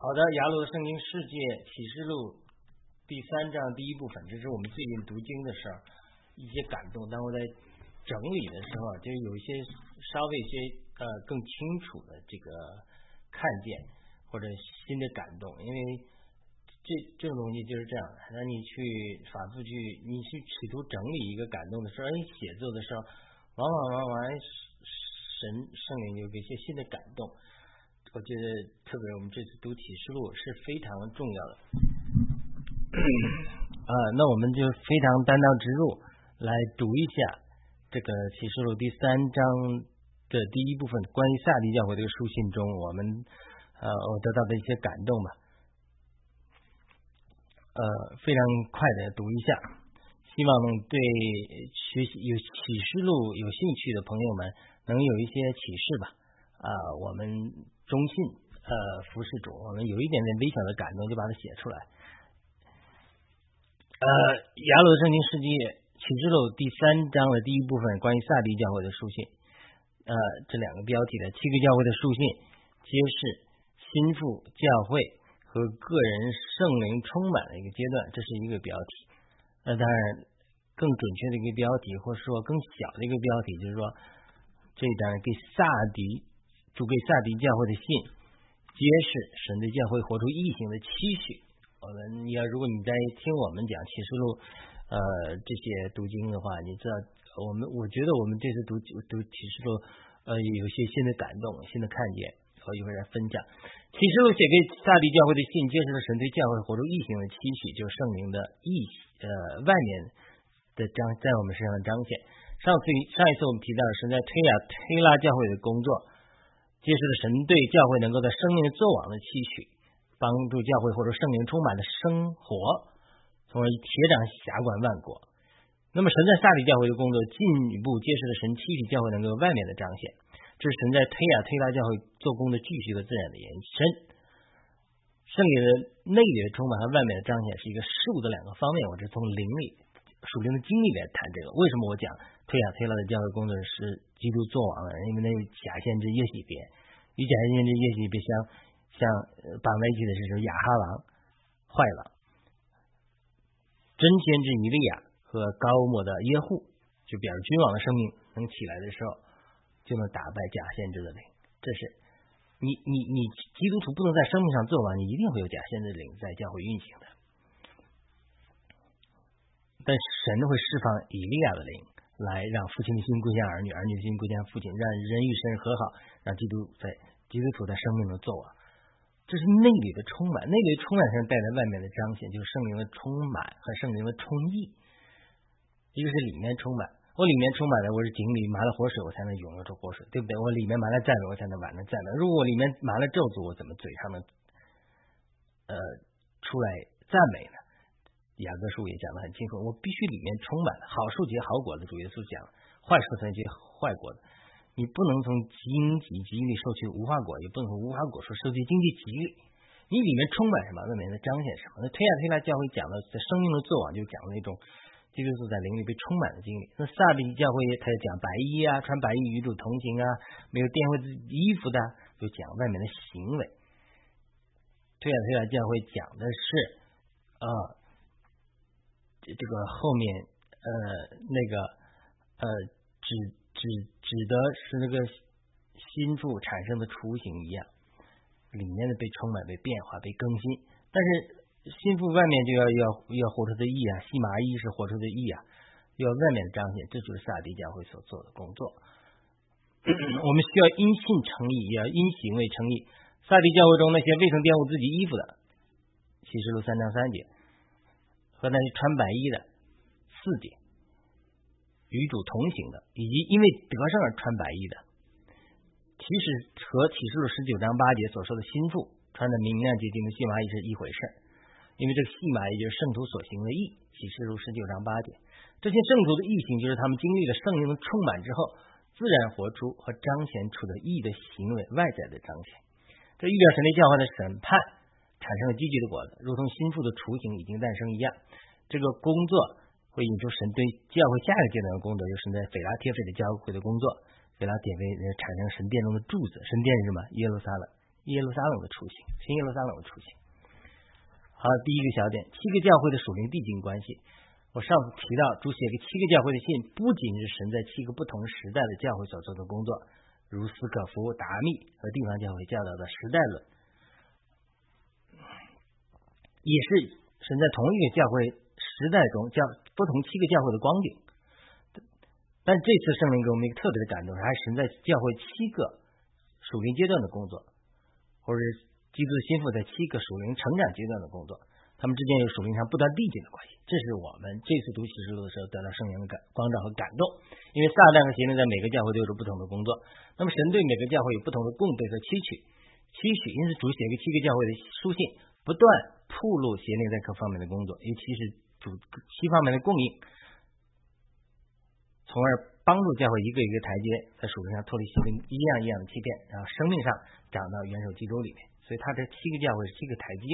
好的，雅鲁圣经世界启示录第三章第一部分，这是我们最近读经的时候一些感动。当我在整理的时候，就有一些稍微一些呃更清楚的这个看见或者新的感动，因为这这种东西就是这样的。当你去反复去，你去企图整理一个感动的时候，你写作的时候，往往往往神圣灵有一些新的感动。我觉得，特别我们这次读启示录是非常重要的。啊，那我们就非常单刀直入来读一下这个启示录第三章的第一部分，关于萨迪教会这个书信中，我们呃我得到的一些感动吧。呃，非常快的读一下，希望对学习有启示录有兴趣的朋友们能有一些启示吧。啊，我们。忠信，呃，服侍主，我们有一点点微小的感动，就把它写出来。呃，亚罗圣经世界启示录第三章的第一部分，关于萨迪教会的书信，呃，这两个标题的七个教会的书信，揭示心腹教会和个人圣灵充满的一个阶段，这是一个标题。那当然，更准确的一个标题，或者说更小的一个标题，就是说这一章给萨迪。主给萨迪教会的信，揭示神对教会活出异形的期许。我们要，如果你在听我们讲启示录，呃，这些读经的话，你知道，我们我觉得我们这次读读启示录，呃，有些新的感动，新的看见，我一会儿来分享。启示录写给萨迪教会的信，揭示了神对教会活出异形的期许，就是圣灵的异呃外面的彰在我们身上的彰显。上次上一次我们提到神在推亚推拉教会的工作。揭示了神对教会能够在生命作王的期许，帮助教会或者圣灵充满了生活，从而铁掌辖管万国。那么神在萨底教会的工作，进一步揭示了神期许教会能够外面的彰显。这是神在推亚推拉教会做工的继续和自然的延伸。圣灵的内里的充满和外面的彰显是一个事物的两个方面。我是从灵里属灵的经历来谈这个。为什么我讲？推亚推拉的教会工作是基督做王了，因为那假先知耶洗别，与假先知耶洗别相相绑在一起的是说亚哈王坏了，真先知以利亚和高莫的耶户，就表示君王的生命能起来的时候，就能打败假先知的灵。这是你你你基督徒不能在生命上做完，你一定会有假先知的灵在教会运行的，但神会释放以利亚的灵。来让父亲的心归向儿女，儿女的心归向父亲，让人与神和好，让基督在基督徒在生命中作王。这是内里的充满，内里充满上带来外面的彰显，就是圣灵的充满和圣灵的充溢。一个是里面充满，我里面充满了，我是井里满了活水，我才能涌流出活水，对不对？我里面满了赞美，我才能满了赞美。如果我里面满了咒诅，我怎么嘴上能呃出来赞美呢？雅各书也讲得很清楚，我必须里面充满好树结好果子。主耶稣讲，坏树才结坏果子。你不能从经济机遇收取无花果，也不能从无花果树收取经济机遇。你里面充满什么？外面在彰显什么？那推亚推拉教会讲的在生命的作往，就讲那种基督徒在灵里被充满的经历。那萨比教会他讲白衣啊，穿白衣与主同行啊，没有玷污衣服的，就讲外面的行为。推亚推拉教会讲的是啊。这这个后面呃那个呃指指指的是那个心腹产生的雏形一样，里面的被充满被变化被更新，但是心腹外面就要要要活出的意啊，细麻衣是活出的意啊，要外面的彰显，这就是萨迪教会所做的工作。我们需要因信成义，也要因行为成义。萨迪教会中那些未曾玷污自己衣服的，启示录三章三节。和那些穿白衣的四点，与主同行的，以及因为得胜而穿白衣的，其实和启示录十九章八节所说的心腹穿着明亮洁净的细麻衣是一回事因为这个细麻衣就是圣徒所行的义。启示录十九章八节，这些圣徒的义行就是他们经历了圣灵的充满之后，自然活出和彰显出的义的行为，外在的彰显。这预表神的教会的审判。产生了积极的果子，如同心腹的雏形已经诞生一样。这个工作会引出神对教会下一个阶段的工作，就是在斐拉铁菲的教会的工作。斐拉铁菲产生神殿中的柱子，神殿是什么？耶路撒冷，耶路撒冷的雏形，新耶路撒冷的雏形。好，第一个小点，七个教会的属灵递进关系。我上次提到，主写给七个教会的信，不仅是神在七个不同时代的教会所做的工作，如斯可夫、达密和地方教会教导的时代论，也是神在同一个教会时代中教不同七个教会的光景。但这次圣灵给我们一个特别的感动，还是神在教会七个属灵阶段的工作，或者是。基督的心腹在七个属灵成长阶段的工作，他们之间有属灵上不断递进的关系。这是我们这次读启示录的时候得到圣灵的感光照和感动。因为撒旦和邪灵在每个教会都有着不同的工作，那么神对每个教会有不同的供对和期许，期许因此主写给七个教会的书信，不断铺路邪灵在各方面的工作，尤其是主七方面的供应，从而帮助教会一个一个台阶在属灵上脱离邪灵一样一样的欺骗，然后生命上长到元首基督里面。所以，他这七个教会是七个台阶。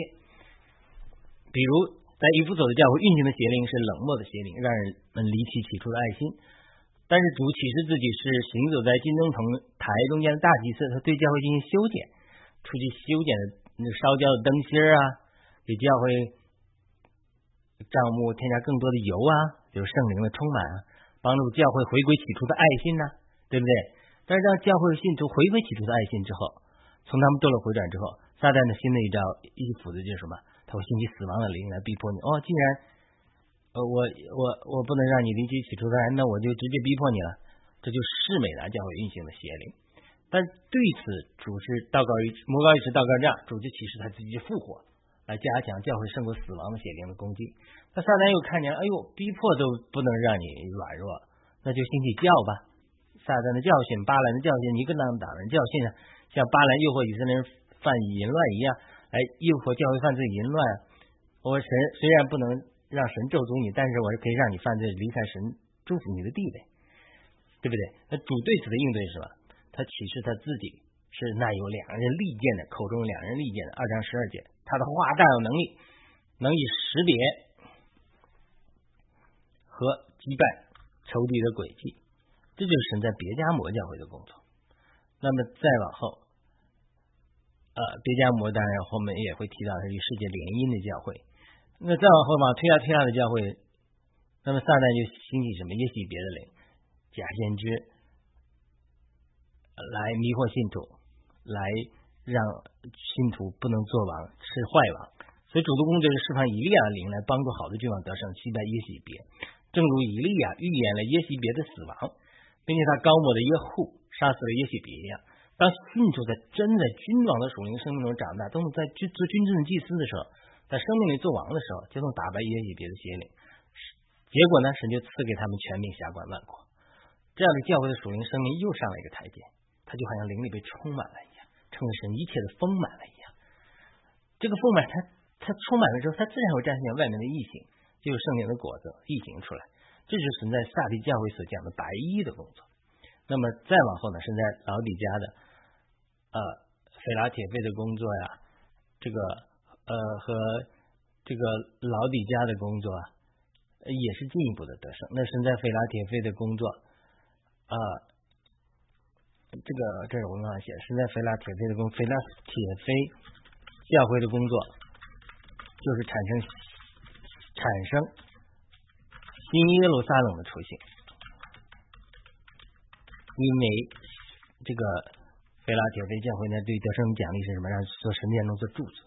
比如，在以弗所的教会运行的邪灵是冷漠的邪灵，让人们离弃起初的爱心。但是，主启示自己是行走在金灯铜台中间的大祭司，他对教会进行修剪，出去修剪的那烧焦的灯芯啊，给教会账目添加更多的油啊，就是圣灵的充满啊，帮助教会回归起初的爱心呢，对不对？但是，让教会信徒回归起初的爱心之后，从他们做了回转之后。撒旦的新的一招，一斧子就是什么？他会兴起死亡的灵来逼迫你。哦，既然呃我我我不能让你离奇起初的爱，那我就直接逼迫你了。这就是美兰教会运行的邪灵。但对此，主是祷告于摩高一时祷告这样，主就启示他自己复活，来加强教会胜过死亡的邪灵的攻击。那撒旦又看见，哎呦，逼迫都不能让你软弱，那就兴起教吧。撒旦的教训，巴兰的教训，尼格当打人教训啊，像巴兰诱惑以色列人。犯淫乱一样，来诱惑教会犯罪淫乱。我神虽然不能让神咒诅你，但是我是可以让你犯罪，离开神祝福你的地位，对不对？那主对此的应对是什么？他启示他自己是那有两人利剑的，口中两人利剑的。二章十二节，他的话大有能力，能以识别和击败仇敌的诡计。这就是神在别家魔教会的工作。那么再往后。呃，别家摩当然后面也会提到是与世界联姻的教会。那再往后嘛，推下推下的教会，那么撒旦就兴起什么耶洗别的灵、假先知，来迷惑信徒，来让信徒不能做王，是坏王。所以主的工作是释放以利亚的灵来帮助好的君王得胜，击败耶洗别。正如以利亚预言了耶洗别的死亡，并且他高抹的耶户杀死了耶洗别一样。当信徒在真的君王的属灵生命中长大，当在做做君尊的祭司的时候，在生命里做王的时候，就能打败耶洗别的邪灵。结果呢，神就赐给他们全民辖管万国。这样的教会的属灵生命又上了一个台阶，他就好像灵里被充满了一样，成为神一切的丰满了一样。这个丰满，它它充满了之后，它自然会彰显外面的异形，就有圣灵的果子异形出来。这就存在萨迪教会所讲的白衣的工作。那么再往后呢，是在老底家的。呃，菲拉铁费的工作呀，这个呃和这个老底家的工作啊也是进一步的得胜。那是在菲拉铁费的工作啊，这个这是我刚刚写，是在菲拉铁费的工，菲拉铁费教会的工作，就是产生产生新耶路撒冷的雏形，因为这个。菲拉铁菲教会呢，对得胜奖励是什么？让做神殿中做柱子。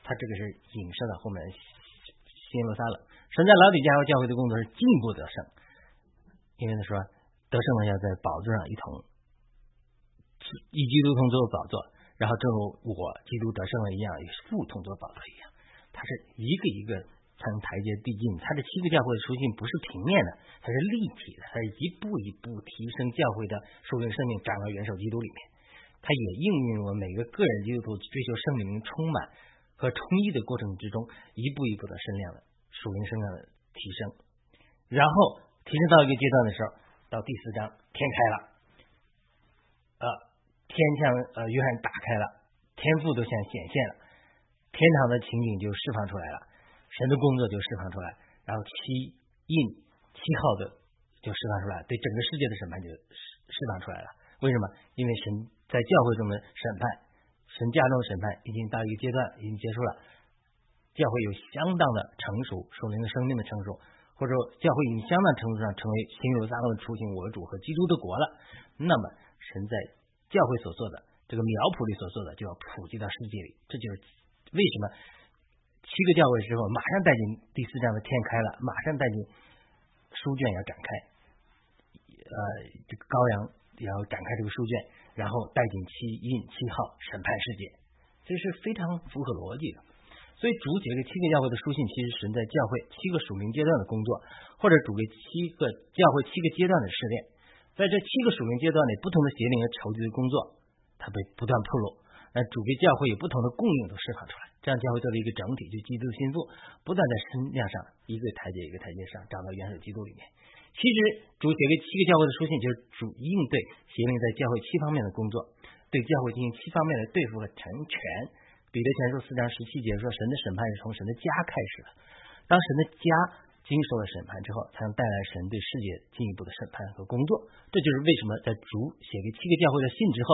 他这个是影射到后面新耶路撒冷。神在老底家和教会的工作是进一步得胜，因为他说得胜呢要在宝座上一同以基督同坐宝座，然后正如我基督得胜了一样，与父同坐宝座一样，他是一个一个从台阶递进。他的七个教会的书信不是平面的，它是立体的，它是一步一步提升教会的属灵生命，长到元首基督里面。它也应用了每个个人基督徒追求生命充满和充溢的过程之中，一步一步的升量的属灵升量的提升，然后提升到一个阶段的时候，到第四章天开了，呃，天向呃约翰打开了，天赋都像显现了，天堂的情景就释放出来了，神的工作就释放出来，然后七印七号的就释放出来，对整个世界的审判就释释放出来了。为什么？因为神。在教会中的审判，神教中的审判已经到一个阶段，已经结束了，教会有相当的成熟，属灵的生命的成熟，或者说教会已经相当程度上成为新耶路撒冷的出行我主和基督的国了。那么，神在教会所做的这个苗圃里所做的，就要普及到世界里。这就是为什么七个教会之后，马上带进第四章的天开了，马上带进书卷要展开，呃，这个羔羊。要展开这个书卷，然后带进七印七号审判世界，这是非常符合逻辑的。所以主写这七个教会的书信，其实神在教会七个署名阶段的工作，或者主给七个教会七个阶段的试炼。在这七个属灵阶段里，不同的邪灵和仇敌的工作，它被不断铺路。那主给教会有不同的供应都释放出来，这样教会作为一个整体，就基督的心腹，不断在身量上一个台阶一个台阶上长到元首基督里面。其实主写给七个教会的书信，就是主应对邪灵在教会七方面的工作，对教会进行七方面的对付和成全。彼得前书四章十七节说，神的审判是从神的家开始的。当神的家经受了审判之后，才能带来神对世界进一步的审判和工作。这就是为什么在主写给七个教会的信之后，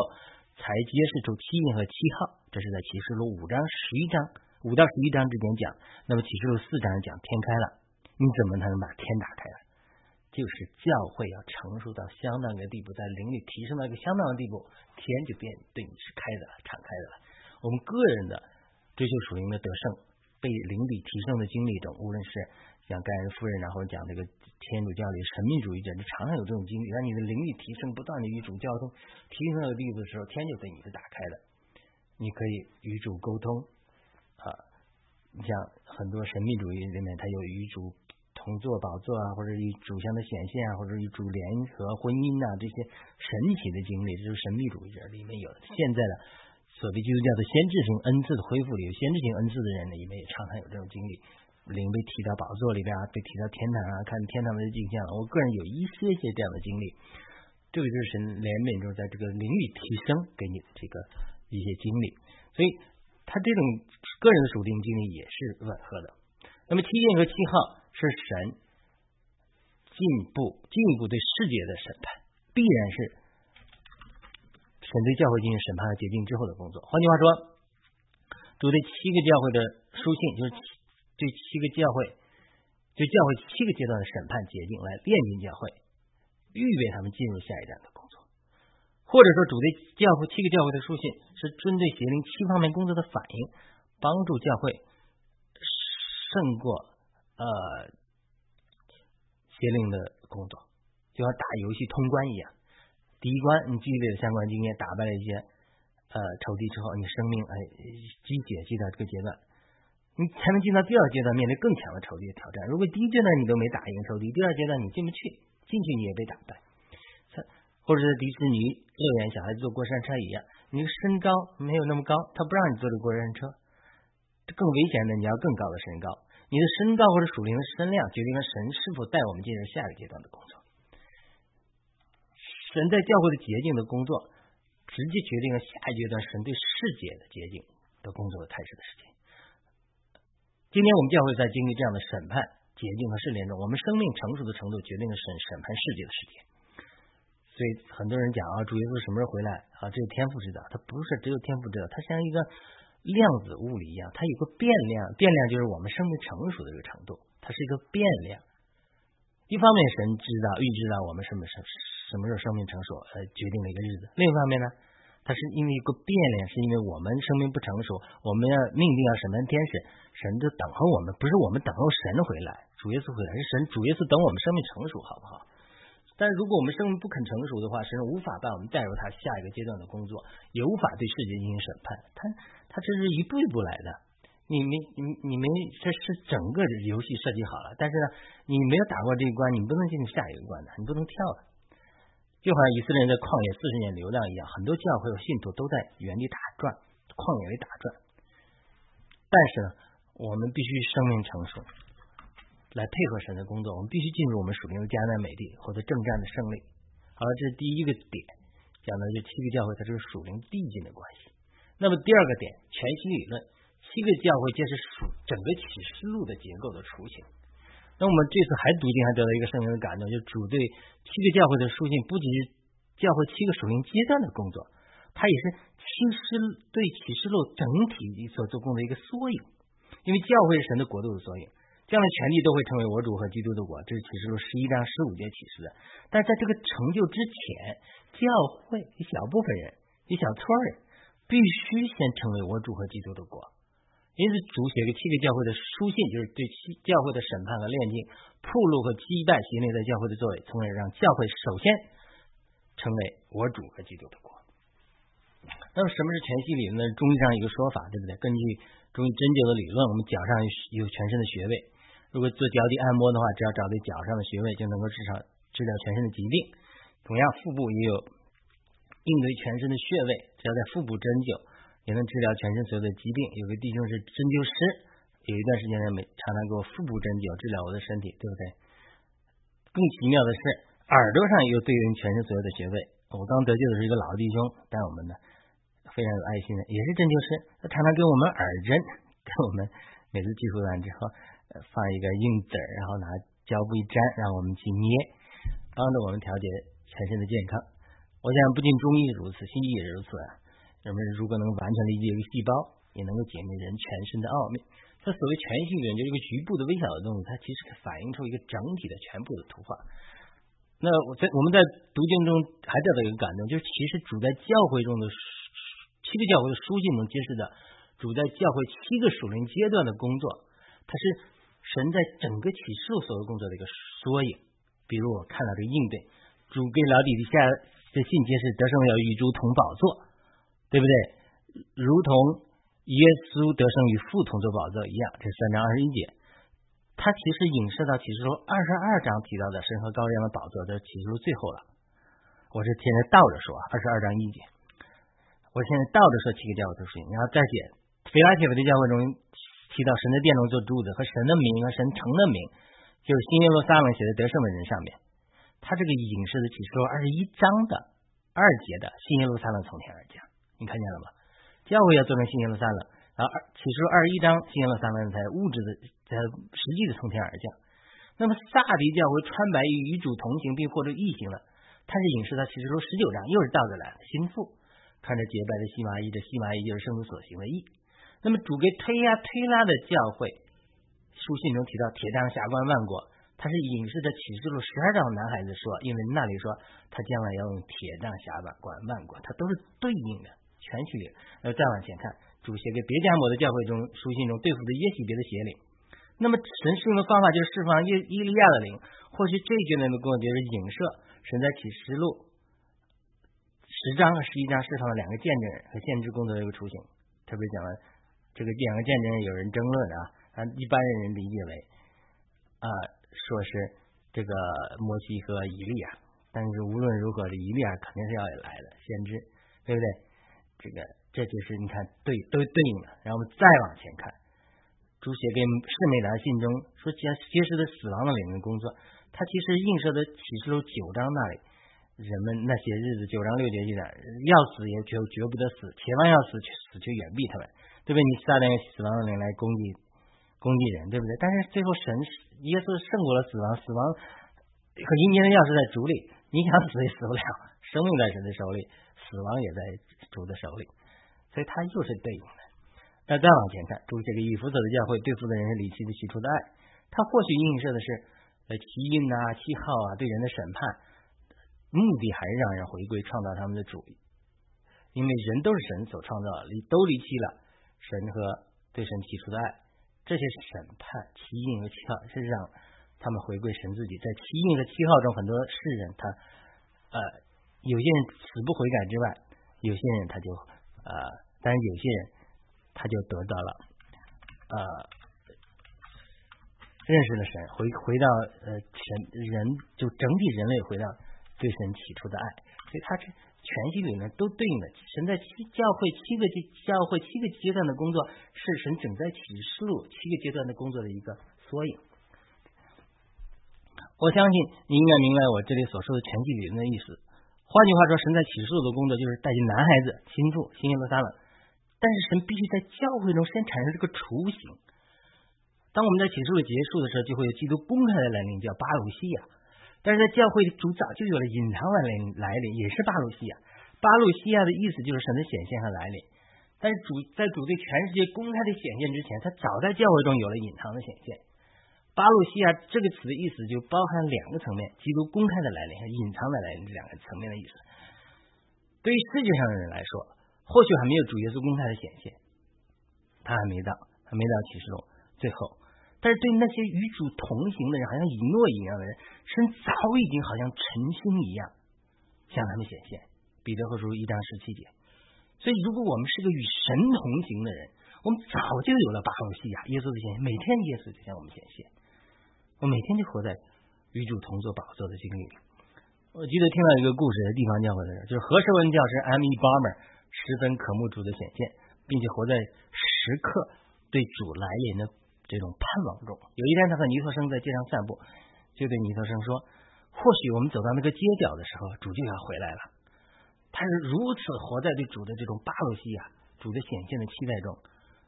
才揭示出七印和七号。这是在启示录五章十一章五到十一章之间讲。那么启示录四章讲天开了，你怎么才能把天打开了？就是教会要成熟到相当的地步，在灵里提升到一个相当的地步，天就变对你是开的了，敞开的了。我们个人的追求属灵的得胜，被灵里提升的经历中，无论是像盖恩夫人，然后讲这个天主教里神秘主义者，就常常有这种经历。当你的灵力提升，不断的与主交通，提升到地步的时候，天就对你是打开的，你可以与主沟通啊。你像很多神秘主义里面，他有与主。同坐宝座啊，或者与主相的显现啊，或者与主联合婚姻啊，这些神奇的经历，这是神秘主义者里面有。现在的所谓基督教的先知性恩赐的恢复里，有先知性恩赐的人呢里面也常常有这种经历。灵被提到宝座里边，被提到天堂啊，看天堂的景象。我个人有一些些这样的经历，这个就是神怜悯中在这个灵里提升给你的这个一些经历，所以他这种个人的属灵经历也是吻合的。那么七印和七号。是神进步进一步对世界的审判，必然是神对教会进行审判和洁净之后的工作。换句话说，主对七个教会的书信，就是对七个教会，对教会七个阶段的审判洁净，来炼金教会，预备他们进入下一站的工作。或者说，主对教会七个教会的书信，是针对邪灵七方面工作的反应，帮助教会胜过。呃，邪灵的工作就像打游戏通关一样，第一关你积累了相关经验，打败了一些呃仇敌之后，你生命哎积血积到这个阶段，你才能进到第二阶段，面对更强的仇敌的挑战。如果第一阶段你都没打赢仇敌，第二阶段你进不去，进去你也被打败。或者是迪士尼乐园小孩子坐过山车一样，你的身高没有那么高，他不让你坐这过山车，更危险的，你要更高的身高。你的身高或者属灵的身量，决定了神是否带我们进入下一个阶段的工作。神在教会的洁净的工作，直接决定了下一阶段神对世界的洁净的工作的开始的时间。今天我们教会在经历这样的审判、洁净和试炼中，我们生命成熟的程度决定了审审判世界的时间。所以很多人讲啊，主耶稣什么时候回来啊？只有天赋知道，他不是只有天赋知道，他像一个。量子物理一样，它有个变量，变量就是我们生命成熟的这个程度，它是一个变量。一方面，神知道预知到我们什么什什么时候生命成熟，呃，决定了一个日子；另一方面呢，它是因为一个变量，是因为我们生命不成熟，我们要命定要审判天使，神就等候我们，不是我们等候神回来，主耶稣回来，是神主耶稣等我们生命成熟，好不好？但如果我们生命不肯成熟的话，神无法把我们带入他下一个阶段的工作，也无法对世界进行审判。他他这是一步一步来的，你没你你没这是整个游戏设计好了，但是呢，你没有打过这一关，你不能进入下一个关的，你不能跳的。就好像以色列人在旷野四十年流浪一样，很多教会和信徒都在原地打转，旷野里打转。但是呢，我们必须生命成熟。来配合神的工作，我们必须进入我们属灵的迦南美地，获得征战的胜利。好了，这是第一个点，讲的这七个教会它是属灵递进的关系。那么第二个点，全息理论，七个教会皆是属整个启示录的结构的雏形。那我们这次还读经还得到一个圣灵的感动，就主对七个教会的书信，不仅是教会七个属灵阶段的工作，它也是启示对启示录整体所做工的一个缩影。因为教会是神的国度的缩影，这样的权利都会成为我主和基督的国。这是启示录十一章十五节启示的。但是在这个成就之前，教会一小部分人，一小撮人，必须先成为我主和基督的国。因此，主写给七个教会的书信，就是对七教会的审判和炼净、铺路和击败系列在教会的作为，从而让教会首先成为我主和基督的国。那么，什么是全息理论呢？中医上一个说法，对不对？根据中医针灸的理论，我们脚上有全身的穴位，如果做脚底按摩的话，只要找对脚上的穴位，就能够至少治疗全身的疾病。同样，腹部也有应对全身的穴位，只要在腹部针灸。也能治疗全身所有的疾病。有个弟兄是针灸师，有一段时间呢，每常常给我腹部针灸治疗我的身体，对不对？更奇妙的是，耳朵上又对应全身所有的穴位。我刚得救的是一个老弟兄，带我们呢非常有爱心的，也是针灸师，他常常给我们耳针，给我们每次技术完之后放一个硬子儿，然后拿胶布一粘，让我们去捏，帮助我们调节全身的健康。我想不仅中医如此，西医也如此啊。人们如果能完全理解一个细胞，也能够解密人全身的奥秘。它所谓全息理论，就是一个局部的微小的东西，它其实反映出一个整体的全部的图画。那我在我们在读经中还得到一个感动，就是其实主在教会中的七个教会的书信能揭示的主在教会七个属灵阶段的工作，它是神在整个启示录所有工作的一个缩影。比如我看到这个应对，主给老底下的信揭示得胜要与主同宝座。对不对？如同耶稣得胜与父同坐宝座一样，这三章二十一节，它其实影射到启示录二十二章提到的神和羔羊的宝座，在启示录最后了。我是现在倒着说，二十二章一节，我现在倒着说七个教会的事情，然后再写腓拉铁腓的教会中提到神的殿中做柱子和神的名和神城的名，就是新耶路撒冷写的得胜的人上面，他这个影射的启示录二十一章的二节的新耶路撒冷从天而降。你看见了吗？教会要做成新耶路撒冷，然后二启示录二十一章新耶路撒冷才物质的、才实际的从天而降。那么萨迪教会穿白衣与主同行并获得异形了，他是影视到启示录十九章，又是倒着来心腹穿着洁白的细麻衣，这细麻衣就是圣徒所行的义。那么主给推呀推拉的教会书信中提到铁杖下关万国，他是影视着启示录十二章男孩子说，因为那里说他将来要用铁杖下关万国，他都是对应的。全系列，呃，再往前看，主写给别加摩的教会中书信中对付的耶喜别的邪灵。那么神使用的方法就是释放耶伊利亚的灵，或许这一阶段的工作就是影射神在启示录十章和十一章释放了两个见证人和先知工作的一个雏形。特别讲了这个两个见证人有人争论啊，啊，一般人理解为啊，说是这个摩西和以利亚，但是无论如何，这以利亚肯定是要来的先知，对不对？这个，这就是你看对都对应了。然后我们再往前看，主写给士美兰信中说，揭揭示的死亡的领域工作，它其实映射的启示录九章那里，人们那些日子九章六节记载，要死也绝绝不得死，千万要死去死去远避他们，对不对？你撒旦死亡的灵来攻击攻击人，对不对？但是最后神耶稣胜过了死亡，死亡和阴间的钥匙在主里，你想死也死不了，生命在神的手里。死亡也在主的手里，所以他又是对应的。那再往前看，主这个以弗所的教会，对付的人是离弃的起初的爱。他或许映射的是呃气运啊、七号啊对人的审判，目的还是让人回归创造他们的主。因为人都是神所创造，离都离弃了神和对神提出的爱。这些审判、气运和气号是让他们回归神自己。在气运和七号中，很多世人他呃。有些人死不悔改之外，有些人他就呃，但是有些人他就得到了呃认识了神，回回到呃神人就整体人类回到对神起初的爱，所以他是全息里面都对应的。神在七教会七个阶教会七个阶段的工作，是神整在启示录七个阶段的工作的一个缩影。我相信你应该明白我这里所说的全息理论的意思。换句话说，神在启示录的工作就是带进男孩子、心腹、新耶路撒冷。但是神必须在教会中先产生这个雏形。当我们在启示录结束的时候，就会有基督公开的来临，叫巴鲁西亚。但是在教会，主早就有了隐藏的来临，来临也是巴鲁西亚。巴鲁西亚的意思就是神的显现和来临。但是主在主对全世界公开的显现之前，他早在教会中有了隐藏的显现。巴路西亚这个词的意思就包含两个层面：基督公开的来临和隐藏的来临这两个层面的意思。对于世界上的人来说，或许还没有主耶稣公开的显现，他还没到，还没到启示录最后。但是对那些与主同行的人，好像以诺一样的人，神早已经好像晨星一样向他们显现。彼得和书一章十七节。所以，如果我们是个与神同行的人，我们早就有了巴路西亚耶稣的显现，每天耶稣就向我们显现，每天就活在与主同坐宝座的经历里。我记得听到一个故事，地方教会的人，就是何世文教师 M.E. Barmer 十分渴慕主的显现，并且活在时刻对主来临的这种盼望中。有一天，他和尼托生在街上散步，就对尼托生说：“或许我们走到那个街角的时候，主就要回来了。”他是如此活在对主的这种巴罗西亚主的显现的期待中，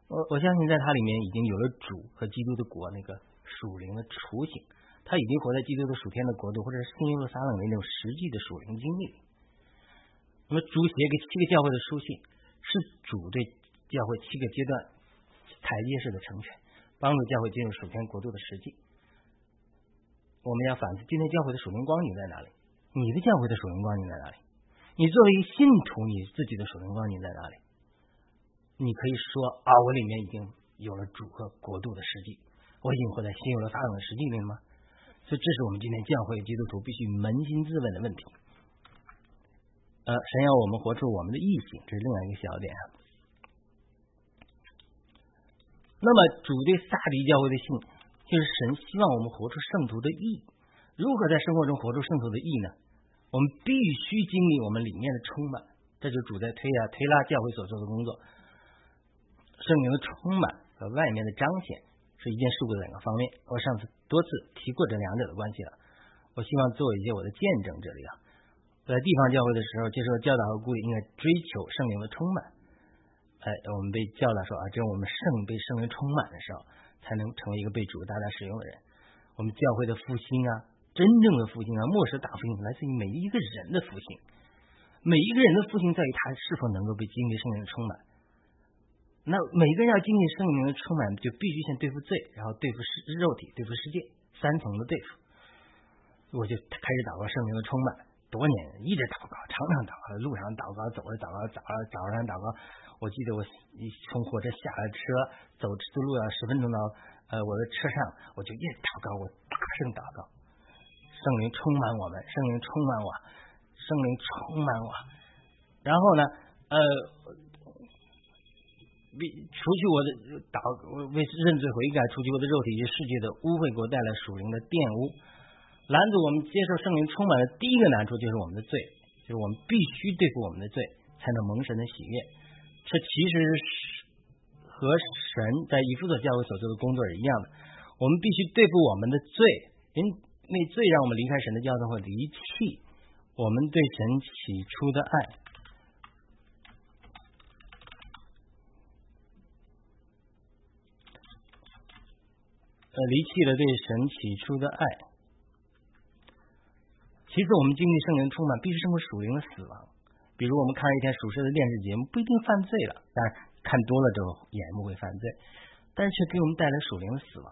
我我相信在他里面已经有了主和基督的国那个属灵的雏形，他已经活在基督的属天的国度，或者是新耶路撒冷的那种实际的属灵经历。那么主写给七个教会的书信，是主对教会七个阶段台阶式的成全，帮助教会进入属天国度的实际。我们要反思今天教会的属灵光景在哪里？你的教会的属灵光景在哪里？你作为一信徒，你自己的属灵光景在哪里？你可以说啊，我里面已经有了主和国度的实际，我已经活在新有了发展的实际里了吗？所以，这是我们今天教会基督徒必须扪心自问的问题。呃，神要我们活出我们的异性，这是另外一个小点。那么，主对萨迪教会的信，就是神希望我们活出圣徒的义。如何在生活中活出圣徒的义呢？我们必须经历我们里面的充满，这就主在推啊推拉教会所做的工作。圣灵的充满和外面的彰显是一件事物的两个方面。我上次多次提过这两者的关系了。我希望做一些我的见证。这里啊，在地方教会的时候接受教导和鼓励，应该追求圣灵的充满。哎，我们被教导说啊，只有我们圣被圣灵充满的时候，才能成为一个被主大大使用的人。我们教会的复兴啊。真正的复兴啊，末世大复兴来自于每一个人的复兴。每一个人的复兴在于他是否能够被经历圣灵的充满。那每个人要经历圣灵的充满，就必须先对付罪，然后对付世肉体，对付世界，三层的对付。我就开始祷告圣灵的充满，多年一直祷告，常常祷告，路上祷告，走着祷告，早早上祷告。我记得我从火车下了车，走这路要十分钟到呃我的车上，我就一直祷告，我大声祷告。圣灵充满我们，圣灵充满我，圣灵充满我。然后呢，呃，为除去我的祷，为认罪悔改，除去我的肉体与世界的污秽，给我带来属灵的玷污。拦阻我们接受圣灵充满的第一个难处就是我们的罪，就是我们必须对付我们的罪，才能蒙神的喜悦。这其实是和神在以弗所教会所做的工作是一样的。我们必须对付我们的罪，因。那罪让我们离开神的教导会离弃我们对神起初的爱，呃，离弃了对神起初的爱。其次，我们经历圣灵充满，必须生活属灵的死亡。比如，我们看一天属实的电视节目，不一定犯罪了，但看多了之后，眼目会犯罪，但是却给我们带来属灵的死亡。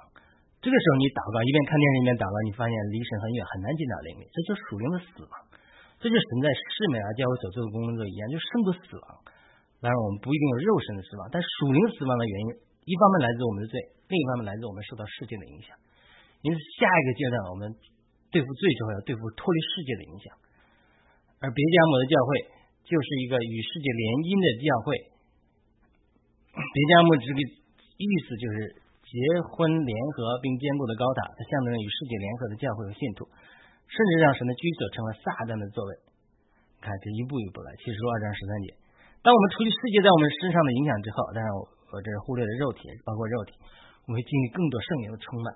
这个时候你祷告，一边看电视一边祷告，你发现离神很远，很难进到灵里，这就是属灵的死亡。这就神在世美啊教会所做的工作一样，就胜过死亡。当然，我们不一定有肉身的死亡，但属灵死亡的原因，一方面来自我们的罪，另一方面来自我们受到世界的影响。因此，下一个阶段我们对付罪之后，要对付脱离世界的影响。而别加姆的教会就是一个与世界联姻的教会。别加姆这个意思就是。结婚联合并坚固的高塔，它象征着与世界联合的教会和信徒，甚至让神的居所成了撒旦的座位。看，这一步一步来。七十二章十三节，当我们除去世界在我们身上的影响之后，当然我和这忽略了肉体，包括肉体，我们会经历更多圣灵的充满。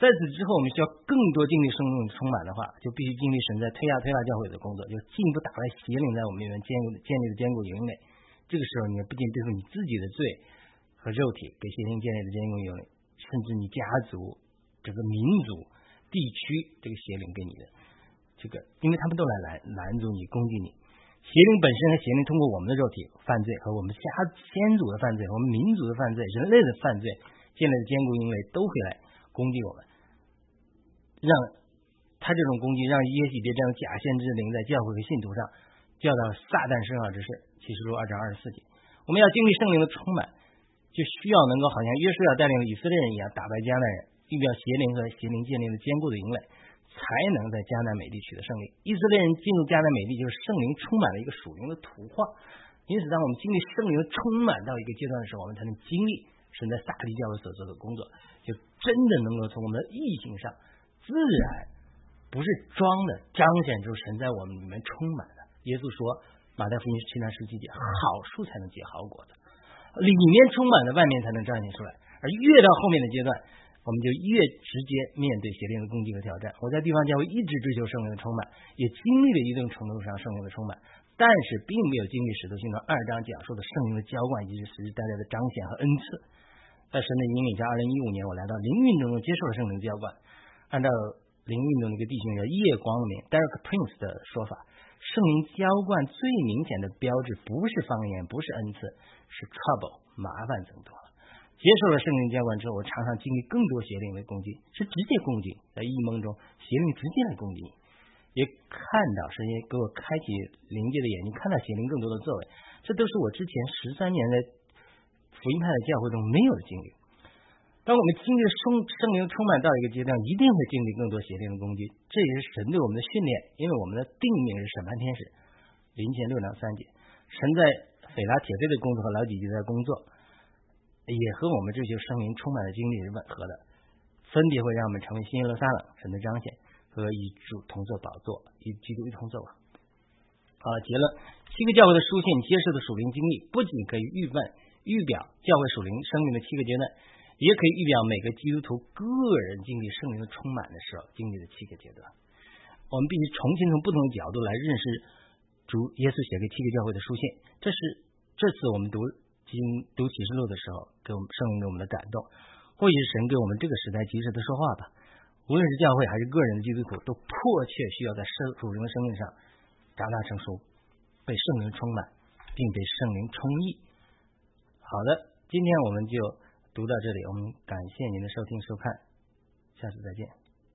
在此之后，我们需要更多经历圣灵充满的话，就必须经历神在推压推拉教会的工作，就进一步打败邪灵在我们里面坚固建立的坚固营垒。这个时候，你不仅对付你自己的罪。和肉体给邪灵建立的坚固营垒，甚至你家族、这个民族、地区这个邪灵给你的这个，因为他们都来拦拦住你、攻击你，邪灵本身和邪灵通过我们的肉体犯罪和我们家先祖的犯罪、我们民族的犯罪、人类的犯罪建立的坚固营垒都会来攻击我们，让他这种攻击让耶洗别这样假先知灵在教会和信徒上教导撒旦生化之事。启示录二章二十四节，我们要经历圣灵的充满，就需要能够好像约书亚带领以色列人一样打败迦南人，预表邪灵和邪灵建立的坚固的营垒。才能在迦南美地取得胜利。以色列人进入迦南美地，就是圣灵充满了一个属灵的图画。因此，当我们经历圣灵充满到一个阶段的时候，我们才能经历神在撒利教会所做的工作，就真的能够从我们的意性上自然，不是装的彰显出神在我们里面充满的。耶稣说，马太福音七章十七节，好树才能结好果子，里面充满的，外面才能彰显出来。而越到后面的阶段。我们就越直接面对邪灵的攻击和挑战。我在地方教会一直追求圣灵的充满，也经历了一定程度上圣灵的充满，但是并没有经历使徒行传二章讲述的圣灵的浇灌以及实实在在的彰显和恩赐。在神的引领下，二零一五年我来到灵运动中接受了圣灵的浇灌。按照灵运动的一个弟兄叫叶光明 Derek Prince 的说法，圣灵浇灌最明显的标志不是方言，不是恩赐，是 trouble 麻烦增多。接受了圣灵浇灌之后，我常常经历更多邪灵的攻击，是直接攻击，在异梦中邪灵直接来攻击，也看到神也给我开启灵界的眼睛，看到邪灵更多的作为，这都是我之前十三年在福音派的教会中没有的经历。当我们经历圣圣灵充满到一个阶段，一定会经历更多邪灵的攻击，这也是神对我们的训练，因为我们的定命是审判天使。林前六两三节，神在斐拉铁费的工作和老几就在工作。也和我们追求生命充满的经历是吻合的，分别会让我们成为新耶路撒冷神的彰显和与主同坐宝座，与基督一同作王。好，结论：七个教会的书信揭示的属灵经历，不仅可以预问、预表教会属灵生命的七个阶段，也可以预表每个基督徒个人经历圣灵的充满的时候经历的七个阶段。我们必须重新从不同的角度来认识主耶稣写给七个教会的书信。这是这次我们读。经读启示录的时候，给我们圣灵给我们的感动，或许是神给我们这个时代及时的说话吧。无论是教会还是个人的基督徒，都迫切需要在圣主灵的生命上长大成熟，被圣灵充满，并被圣灵充溢。好的，今天我们就读到这里，我们感谢您的收听收看，下次再见。